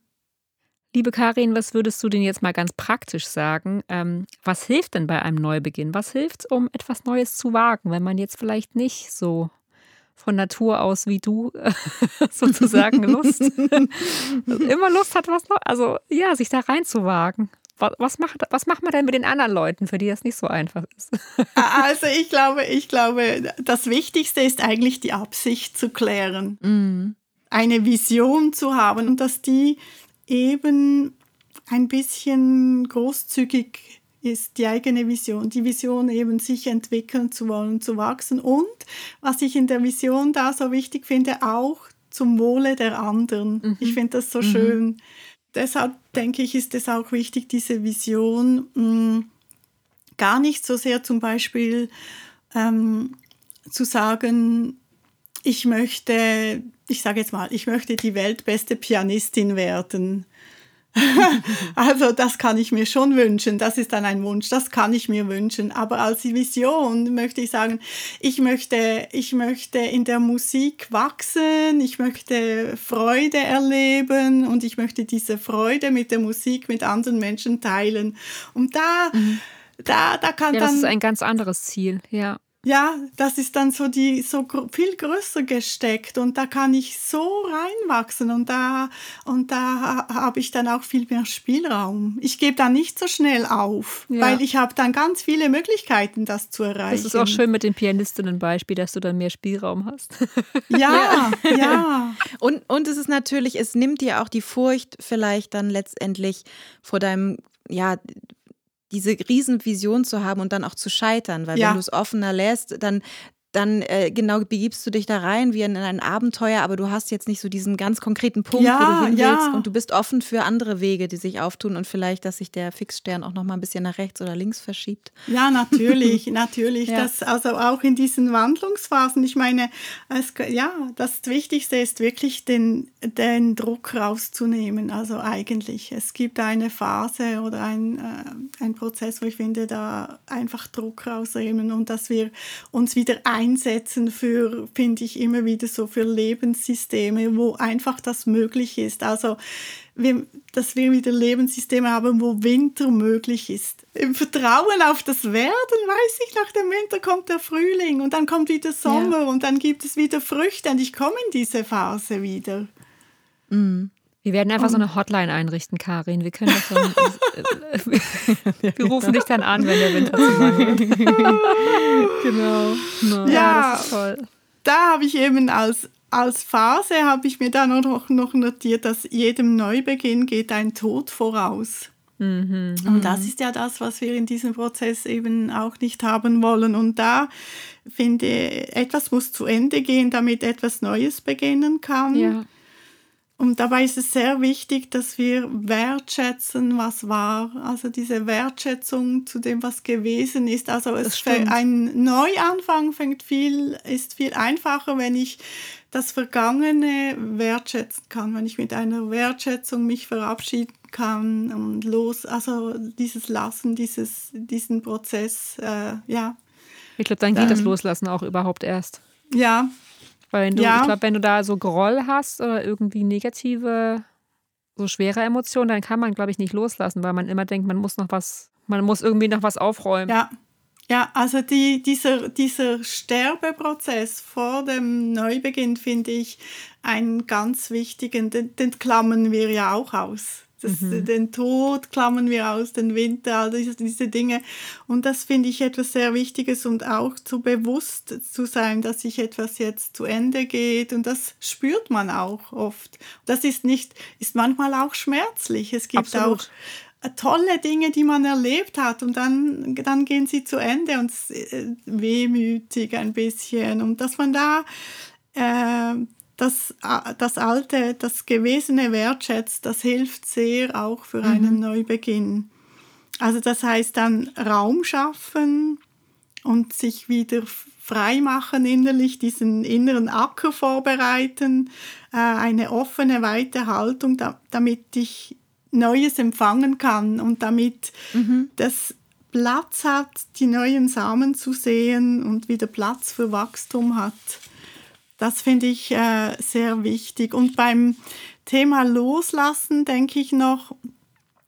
Liebe Karin, was würdest du denn jetzt mal ganz praktisch sagen? Ähm, was hilft denn bei einem Neubeginn? Was hilft, um etwas Neues zu wagen, wenn man jetzt vielleicht nicht so von Natur aus wie du sozusagen Lust, immer Lust hat, was noch, also ja, sich da reinzuwagen? Was, was, macht, was macht man denn mit den anderen Leuten, für die das nicht so einfach ist? also ich glaube, ich glaube, das Wichtigste ist eigentlich die Absicht zu klären. Mm. Eine Vision zu haben und dass die eben ein bisschen großzügig ist die eigene Vision, die Vision eben sich entwickeln zu wollen, zu wachsen und was ich in der Vision da so wichtig finde, auch zum Wohle der anderen. Mhm. Ich finde das so mhm. schön. Deshalb denke ich, ist es auch wichtig, diese Vision mh, mm, gar nicht so sehr zum Beispiel ähm, zu sagen, ich möchte, ich sage jetzt mal, ich möchte die weltbeste Pianistin werden. also das kann ich mir schon wünschen. Das ist dann ein Wunsch. Das kann ich mir wünschen. Aber als Vision möchte ich sagen, ich möchte, ich möchte in der Musik wachsen. Ich möchte Freude erleben und ich möchte diese Freude mit der Musik mit anderen Menschen teilen. Und da, mhm. da, da kann ja, dann. Das ist ein ganz anderes Ziel. Ja ja, das ist dann so die so viel größer gesteckt und da kann ich so reinwachsen und da und da habe ich dann auch viel mehr Spielraum. Ich gebe dann nicht so schnell auf, ja. weil ich habe dann ganz viele Möglichkeiten, das zu erreichen. Das ist auch schön mit dem Pianistinnenbeispiel, dass du dann mehr Spielraum hast. Ja, ja. ja. Und und es ist natürlich, es nimmt dir auch die Furcht vielleicht dann letztendlich vor deinem ja, diese Riesenvision zu haben und dann auch zu scheitern, weil ja. wenn du es offener lässt, dann dann äh, genau begibst du dich da rein wie in ein Abenteuer, aber du hast jetzt nicht so diesen ganz konkreten Punkt, ja, wo du hin willst ja. und du bist offen für andere Wege, die sich auftun und vielleicht, dass sich der Fixstern auch noch mal ein bisschen nach rechts oder links verschiebt. Ja, natürlich, natürlich. Ja. Das, also auch in diesen Wandlungsphasen. Ich meine, es, ja, das Wichtigste ist wirklich den, den Druck rauszunehmen. Also eigentlich, es gibt eine Phase oder ein, äh, ein Prozess, wo ich finde, da einfach Druck rausnehmen und dass wir uns wieder ein einsetzen für, finde ich, immer wieder so für Lebenssysteme, wo einfach das möglich ist. Also, wir, dass wir wieder Lebenssysteme haben, wo Winter möglich ist. Im Vertrauen auf das Werden, weiß ich, nach dem Winter kommt der Frühling und dann kommt wieder Sommer ja. und dann gibt es wieder Früchte und ich komme in diese Phase wieder. Mhm. Wir werden einfach so eine Hotline einrichten, Karin. Wir können das dann, Wir rufen dich dann an, wenn der Winter zu lang wird. genau. No. Ja, ja, das ist toll. Da habe ich eben als, als Phase, habe ich mir dann noch, noch notiert, dass jedem Neubeginn geht ein Tod voraus. Mhm, und das ist ja das, was wir in diesem Prozess eben auch nicht haben wollen. Und da finde ich, etwas muss zu Ende gehen, damit etwas Neues beginnen kann. Ja. Und dabei ist es sehr wichtig, dass wir wertschätzen, was war. Also diese Wertschätzung zu dem, was gewesen ist. Also es ein Neuanfang fängt viel, ist viel einfacher, wenn ich das Vergangene wertschätzen kann, wenn ich mit einer Wertschätzung mich verabschieden kann und los, also dieses Lassen, dieses, diesen Prozess, äh, ja. Ich glaube, dann geht ähm, das Loslassen auch überhaupt erst. Ja, weil du, ja. ich glaube, wenn du da so Groll hast oder irgendwie negative, so schwere Emotionen, dann kann man, glaube ich, nicht loslassen, weil man immer denkt, man muss noch was, man muss irgendwie noch was aufräumen. Ja. Ja, also die, dieser, dieser Sterbeprozess vor dem Neubeginn finde ich einen ganz wichtigen, den, den klammern wir ja auch aus. Das, mhm. Den Tod klammern wir aus, den Winter, all diese, diese Dinge. Und das finde ich etwas sehr Wichtiges und auch zu bewusst zu sein, dass sich etwas jetzt zu Ende geht. Und das spürt man auch oft. Das ist nicht, ist manchmal auch schmerzlich. Es gibt Absolut. auch tolle Dinge, die man erlebt hat und dann, dann gehen sie zu Ende und äh, wehmütig ein bisschen. Und dass man da äh, das, äh, das Alte, das Gewesene wertschätzt, das hilft sehr auch für einen mhm. Neubeginn. Also das heißt dann Raum schaffen und sich wieder frei machen innerlich, diesen inneren Acker vorbereiten, äh, eine offene, weite Haltung, damit ich Neues empfangen kann und damit mhm. das Platz hat, die neuen Samen zu sehen und wieder Platz für Wachstum hat. Das finde ich äh, sehr wichtig. Und beim Thema Loslassen denke ich noch,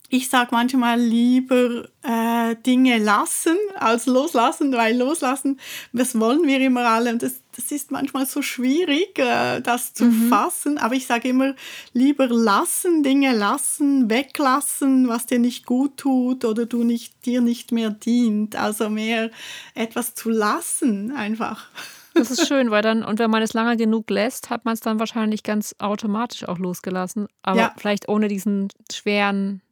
ich sage manchmal lieber äh, Dinge lassen als loslassen, weil loslassen, das wollen wir immer alle und das, das ist manchmal so schwierig, äh, das zu mhm. fassen. Aber ich sage immer lieber lassen, Dinge lassen, weglassen, was dir nicht gut tut oder du nicht, dir nicht mehr dient. Also mehr etwas zu lassen einfach. Das ist schön, weil dann, und wenn man es lange genug lässt, hat man es dann wahrscheinlich ganz automatisch auch losgelassen. Aber ja. vielleicht ohne diesen schweren,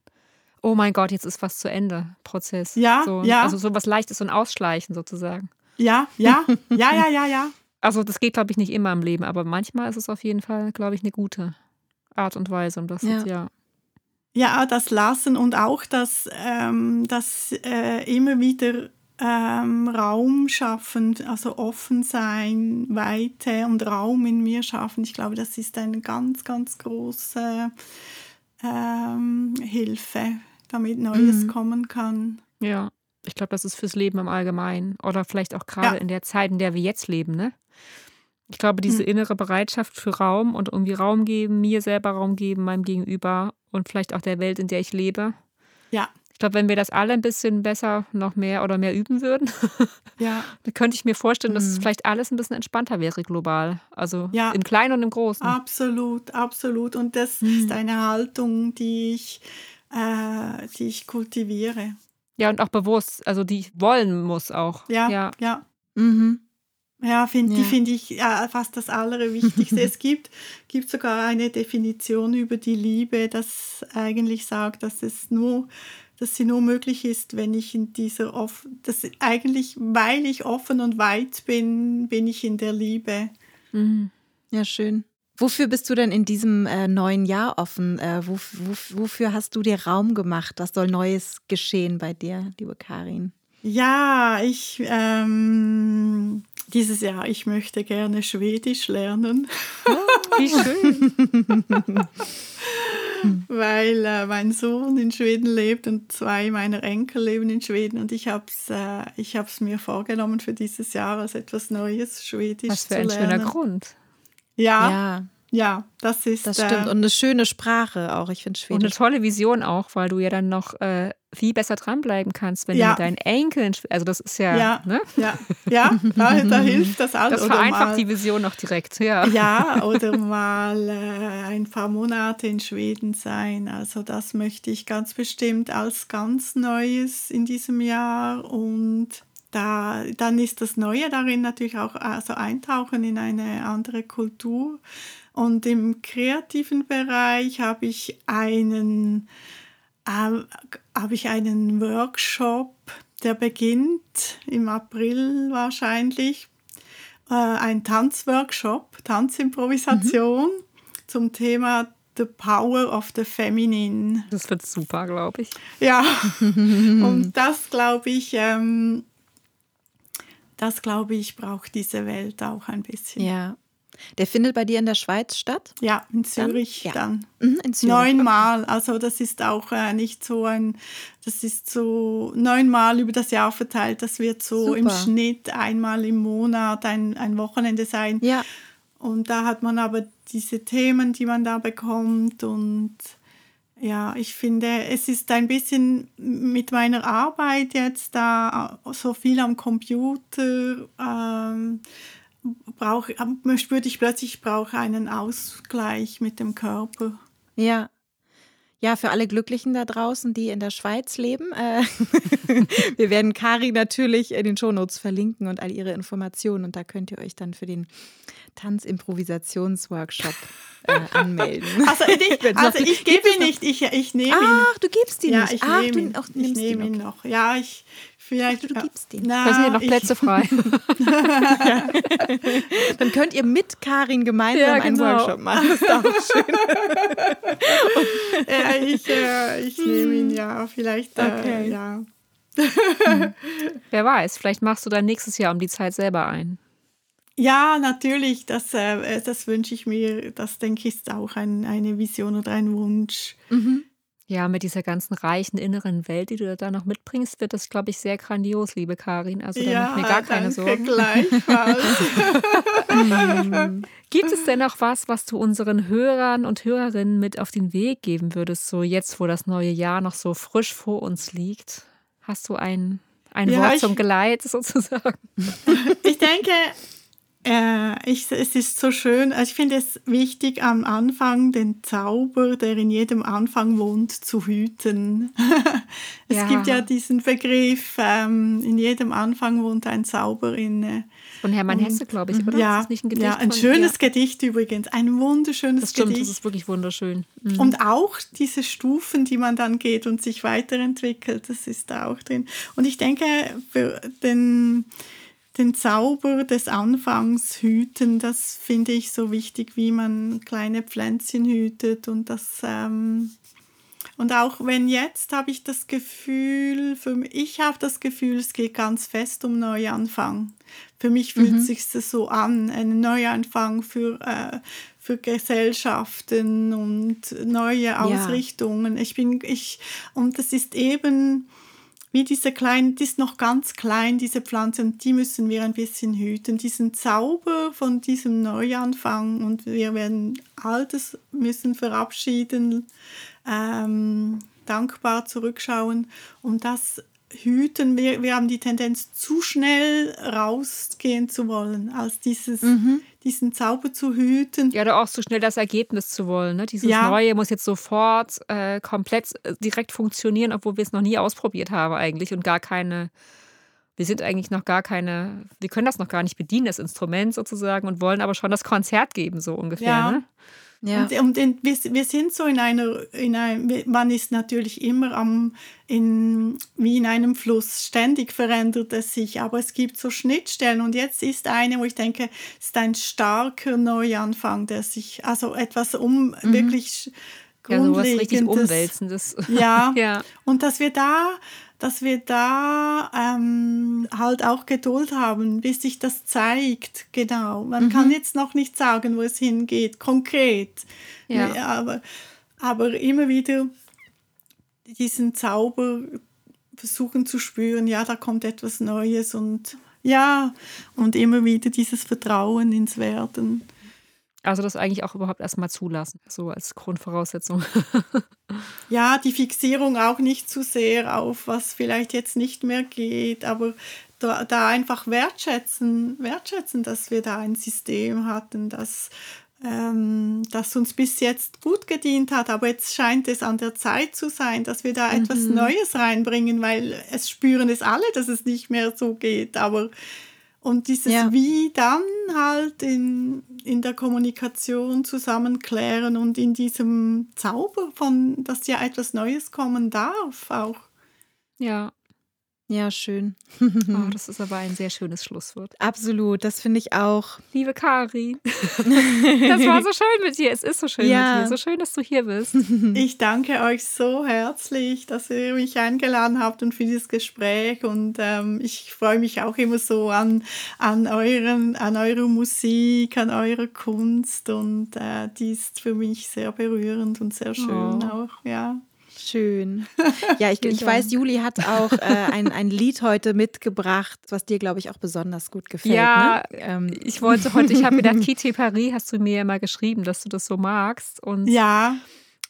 oh mein Gott, jetzt ist was zu Ende Prozess. Ja, so, ja. Also so was Leichtes und Ausschleichen sozusagen. Ja, ja, ja, ja, ja, ja. Also das geht, glaube ich, nicht immer im Leben, aber manchmal ist es auf jeden Fall, glaube ich, eine gute Art und Weise, um das ja. Jetzt, ja. Ja, das Lassen und auch das, ähm, das äh, immer wieder ähm, Raum schaffen, also offen sein, Weite und Raum in mir schaffen. Ich glaube, das ist ein ganz, ganz großer ähm, Hilfe, damit Neues Mhm. kommen kann. Ja, ich glaube, das ist fürs Leben im Allgemeinen oder vielleicht auch gerade Ja. in der Zeit, in der wir jetzt leben, ne? Ich glaube, diese Mhm. innere Bereitschaft für Raum und irgendwie Raum geben, mir selber Raum geben, meinem Gegenüber und vielleicht auch der Welt, in der ich lebe. Ja, glaube, wenn wir das alle ein bisschen besser noch mehr oder mehr üben würden, ja, dann könnte ich mir vorstellen, dass es Mhm. vielleicht alles ein bisschen entspannter wäre global. Also Ja. im Kleinen und im Großen. absolut, absolut. Und das Mhm. ist eine Haltung, die ich, äh, die ich kultiviere. Ja, und auch bewusst, also die ich wollen muss auch. Ja, ja. ja. Mhm. Ja, find, die Ja. finde ich äh, fast das Allerwichtigste. es gibt, gibt sogar eine Definition über die Liebe, das eigentlich sagt, dass es nur, dass sie nur möglich ist, wenn ich in dieser off dass eigentlich, weil ich offen und weit bin, bin ich in der Liebe. Mhm. Ja, schön. Wofür bist du denn in diesem äh, neuen Jahr offen? Äh, wo, wo, wofür hast du dir Raum gemacht? Was soll Neues geschehen bei dir, liebe Karin? Ja, ich ähm, dieses Jahr, ich möchte gerne Schwedisch lernen. Wie schön. weil äh, mein Sohn in Schweden lebt und zwei meiner Enkel leben in Schweden und ich habe es äh, ich hab's mir vorgenommen für dieses Jahr als etwas Neues Schwedisch Was für ein lernen. schöner Grund. Ja, ja, Ja, das ist das stimmt. Äh, Und eine schöne Sprache auch. Ich finde Und eine Schwedisch. tolle Vision auch, weil du ja dann noch äh, viel besser dranbleiben kannst, wenn Ja. du mit deinen Enkeln, also das ist ja, Ja. ne? ja, ja, da, da hilft das alles. Das vereinfacht mal- die Vision noch direkt, ja. Ja, oder mal äh, ein paar Monate in Schweden sein. Also das möchte ich ganz bestimmt als ganz Neues in diesem Jahr. Und da, dann ist das Neue darin natürlich auch also eintauchen in eine andere Kultur. Und im kreativen Bereich habe ich einen, habe ich einen Workshop, der beginnt im April wahrscheinlich äh, ein Tanzworkshop, Tanzimprovisation zum Thema The Power of the Feminine. Das wird super, glaube ich. Ja, und das glaube ich, ähm, das glaube ich, braucht diese Welt auch ein bisschen. Ja. Der findet bei dir in der Schweiz statt? Ja, in Zürich ja. dann. Mhm, in Zürich. Neunmal, also das ist auch äh, nicht so ein, das ist so neunmal über das Jahr verteilt. Das wird so im Super. Schnitt einmal im Monat ein, ein Wochenende sein. Ja, Und da hat man aber diese Themen, die man da bekommt. Und ja, ich finde, es ist ein bisschen mit meiner Arbeit jetzt da so viel am Computer. Ähm, brauche, spürte ich plötzlich, ich brauche einen Ausgleich mit dem Körper. ja. Ja, für alle Glücklichen da draußen, die in der Schweiz leben. Äh, wir werden Kari natürlich in den Shownotes verlinken und all ihre Informationen. Und da könnt ihr euch dann für den Tanzimprovisationsworkshop äh, anmelden. Also, ich, also ich gebe ihn nicht, ich, ich nehme ihn. Ach, du gibst ihn Ja, nicht. ich Ach, nehme du ihn. auch ich nehme ihn ihn. noch. Ja, ich vielleicht. Du ja. gibst ihn. Na, Da sind ja noch Plätze frei. Dann könnt ihr mit Karin gemeinsam Ja, einen genau. Workshop machen. Das ist auch schön. ja, ich, äh, ich nehme ihn ja, vielleicht. Äh, Okay. ja. Wer weiß, vielleicht machst du dann nächstes Jahr um die Zeit selber ein. Ja, natürlich, das, äh, das wünsche ich mir. Das denke ich ist auch ein, eine Vision oder ein Wunsch. Ja, mit dieser ganzen reichen inneren Welt, die du da noch mitbringst, wird das, glaube ich, sehr grandios, liebe Karin. Also da ja, mach mir gar keine Sorgen. gleichfalls. Gibt es denn noch was, was du unseren Hörern und Hörerinnen mit auf den Weg geben würdest, so jetzt, wo das neue Jahr noch so frisch vor uns liegt? Hast du ein, ein Ja, Wort zum Geleit sozusagen? Ich denke, äh, ich, es ist so schön. Also ich finde es wichtig, am Anfang den Zauber, der in jedem Anfang wohnt, zu hüten. es Ja. gibt ja diesen Begriff, ähm, in jedem Anfang wohnt ein Zauber inne. Von Hermann Und- Hesse, glaube ich, oder? Ja, Ist nicht ein Gedicht ja, ein von- schönes ja. Gedicht übrigens, ein wunderschönes Das stimmt, Gedicht. das ist wirklich wunderschön. Mhm. Und auch diese Stufen, die man dann geht und sich weiterentwickelt, das ist da auch drin. Und ich denke, für den, den Zauber des Anfangs hüten, das finde ich so wichtig, wie man kleine Pflänzchen hütet und das. Ähm, und auch wenn jetzt habe ich das Gefühl, für mich, ich habe das Gefühl, es geht ganz fest um Neuanfang. Für mich fühlt es sich so an, ein Neuanfang für, äh, für Gesellschaften und neue Ausrichtungen. Ich bin, ich, und das ist eben wie diese kleinen, die ist noch ganz klein, diese Pflanze, und die müssen wir ein bisschen hüten. Diesen Zauber von diesem Neuanfang und wir werden Altes müssen verabschieden, ähm, dankbar zurückschauen, um das hüten. Wir, wir haben die Tendenz, zu schnell rausgehen zu wollen, als dieses, Mhm. diesen Zauber zu hüten. Ja, oder auch so schnell das Ergebnis zu wollen. Ne? Dieses Ja. Neue muss jetzt sofort äh, komplett äh, direkt funktionieren, obwohl wir es noch nie ausprobiert haben eigentlich und gar keine, wir sind eigentlich noch gar keine, wir können das noch gar nicht bedienen, das Instrument sozusagen, und wollen aber schon das Konzert geben, so ungefähr. Ja. Ne? Ja. Und, und in, wir, wir sind so in einer, in ein, man ist natürlich immer am, in, wie in einem Fluss, ständig verändert es sich, aber es gibt so Schnittstellen und jetzt ist eine, wo ich denke, es ist ein starker Neuanfang, der sich, also etwas um, wirklich Ja, sowas richtig. Umwälzendes. Ja, ja. und dass wir da, dass wir da ähm, halt auch Geduld haben, bis sich das zeigt, genau. Man kann Mhm. jetzt noch nicht sagen, wo es hingeht, konkret. Ja. Aber, aber immer wieder diesen Zauber versuchen zu spüren, ja, da kommt etwas Neues und ja, und immer wieder dieses Vertrauen ins Werden. Also das eigentlich auch überhaupt erstmal zulassen, so als Grundvoraussetzung. Ja, die Fixierung auch nicht zu sehr auf, was vielleicht jetzt nicht mehr geht, aber da, da einfach wertschätzen, wertschätzen, dass wir da ein System hatten, das, ähm, das uns bis jetzt gut gedient hat, aber jetzt scheint es an der Zeit zu sein, dass wir da etwas Neues reinbringen, weil es spüren es alle, dass es nicht mehr so geht, aber und dieses Ja. Wie dann halt in, in der Kommunikation zusammenklären und in diesem Zauber von, dass ja etwas Neues kommen darf auch. ja, Ja, schön. oh, das ist aber ein sehr schönes Schlusswort. Absolut, das finde ich auch. Liebe Kari, das war so schön mit dir. Es ist so schön Ja. mit dir. So schön, dass du hier bist. Ich danke euch so herzlich, dass ihr mich eingeladen habt und für dieses Gespräch. Und ähm, ich freue mich auch immer so an, an, euren, an eurer Musik, an eurer Kunst. Und äh, die ist für mich sehr berührend und sehr schön Oh. auch. Ja. Schön. Ja, ich, ich weiß. Juli hat auch äh, ein, ein Lied heute mitgebracht, was dir, glaube ich, auch besonders gut gefällt. Ja, ne? ähm, Ich wollte heute, ich habe gedacht, Kitty Paris hast du mir ja mal geschrieben, dass du das so magst. Und Ja,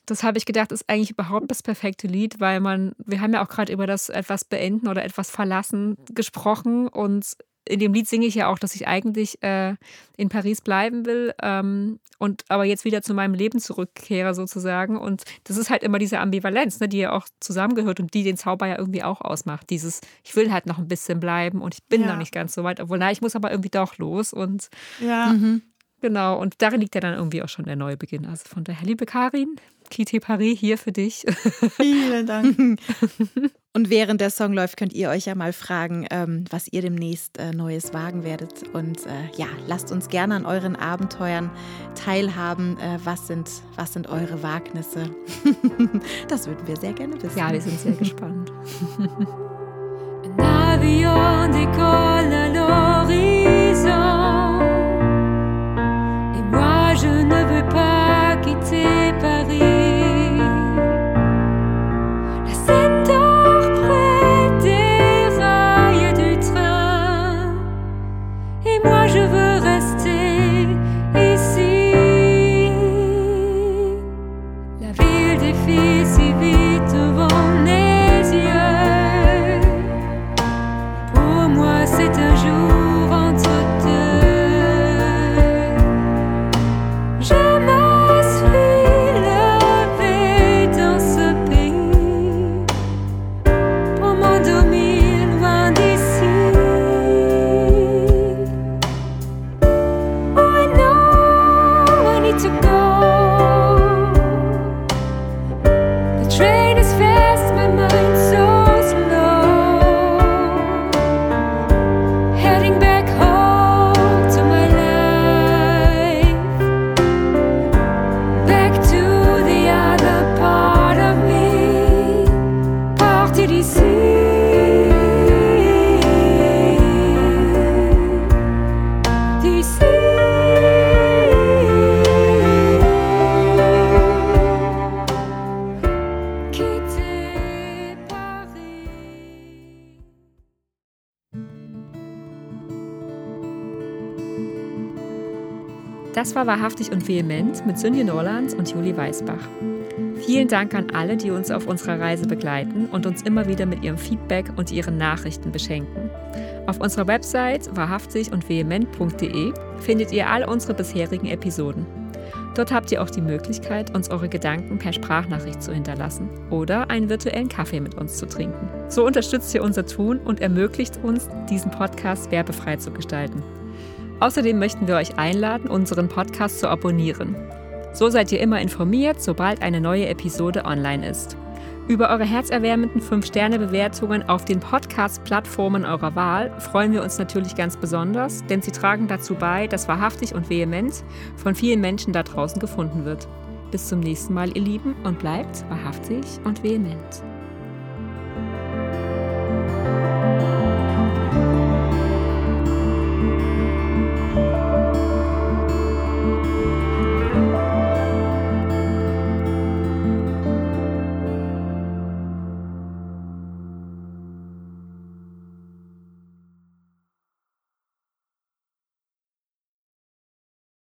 das habe ich gedacht, ist eigentlich überhaupt das perfekte Lied, weil man, wir haben ja auch gerade über das etwas beenden oder etwas verlassen gesprochen und in dem Lied singe ich ja auch, dass ich eigentlich äh, in Paris bleiben will ähm, und aber jetzt wieder zu meinem Leben zurückkehre sozusagen. Und das ist halt immer diese Ambivalenz, ne, die ja auch zusammengehört und die den Zauber ja irgendwie auch ausmacht. Dieses, ich will halt noch ein bisschen bleiben und ich bin Ja. noch nicht ganz so weit, obwohl, na, ich muss aber irgendwie doch los und ja. Genau, und darin liegt ja dann irgendwie auch schon der neue Beginn. Also von daher, liebe Karin, Kite Paris hier für dich. Vielen Dank. Und während der Song läuft, könnt ihr euch ja mal fragen, ähm, was ihr demnächst äh, Neues wagen werdet. Und äh, ja, lasst uns gerne an euren Abenteuern teilhaben. Äh, was, sind, was sind eure Wagnisse? das würden wir sehr gerne wissen. Ja, wir sind sehr gespannt. Un avion décolle war Wahrhaftig und Vehement mit Sünje Norland und Julie Weißbach. Vielen Dank an alle, die uns auf unserer Reise begleiten und uns immer wieder mit ihrem Feedback und ihren Nachrichten beschenken. Auf unserer Website wahrhaftig und vehement.de findet ihr all unsere bisherigen Episoden. Dort habt ihr auch die Möglichkeit, uns eure Gedanken per Sprachnachricht zu hinterlassen oder einen virtuellen Kaffee mit uns zu trinken. So unterstützt ihr unser Tun und ermöglicht uns, diesen Podcast werbefrei zu gestalten. Außerdem möchten wir euch einladen, unseren Podcast zu abonnieren. So seid ihr immer informiert, sobald eine neue Episode online ist. Über eure herzerwärmenden 5-Sterne-Bewertungen auf den Podcast-Plattformen eurer Wahl freuen wir uns natürlich ganz besonders, denn sie tragen dazu bei, dass wahrhaftig und vehement von vielen Menschen da draußen gefunden wird. Bis zum nächsten Mal, ihr Lieben, und bleibt wahrhaftig und vehement.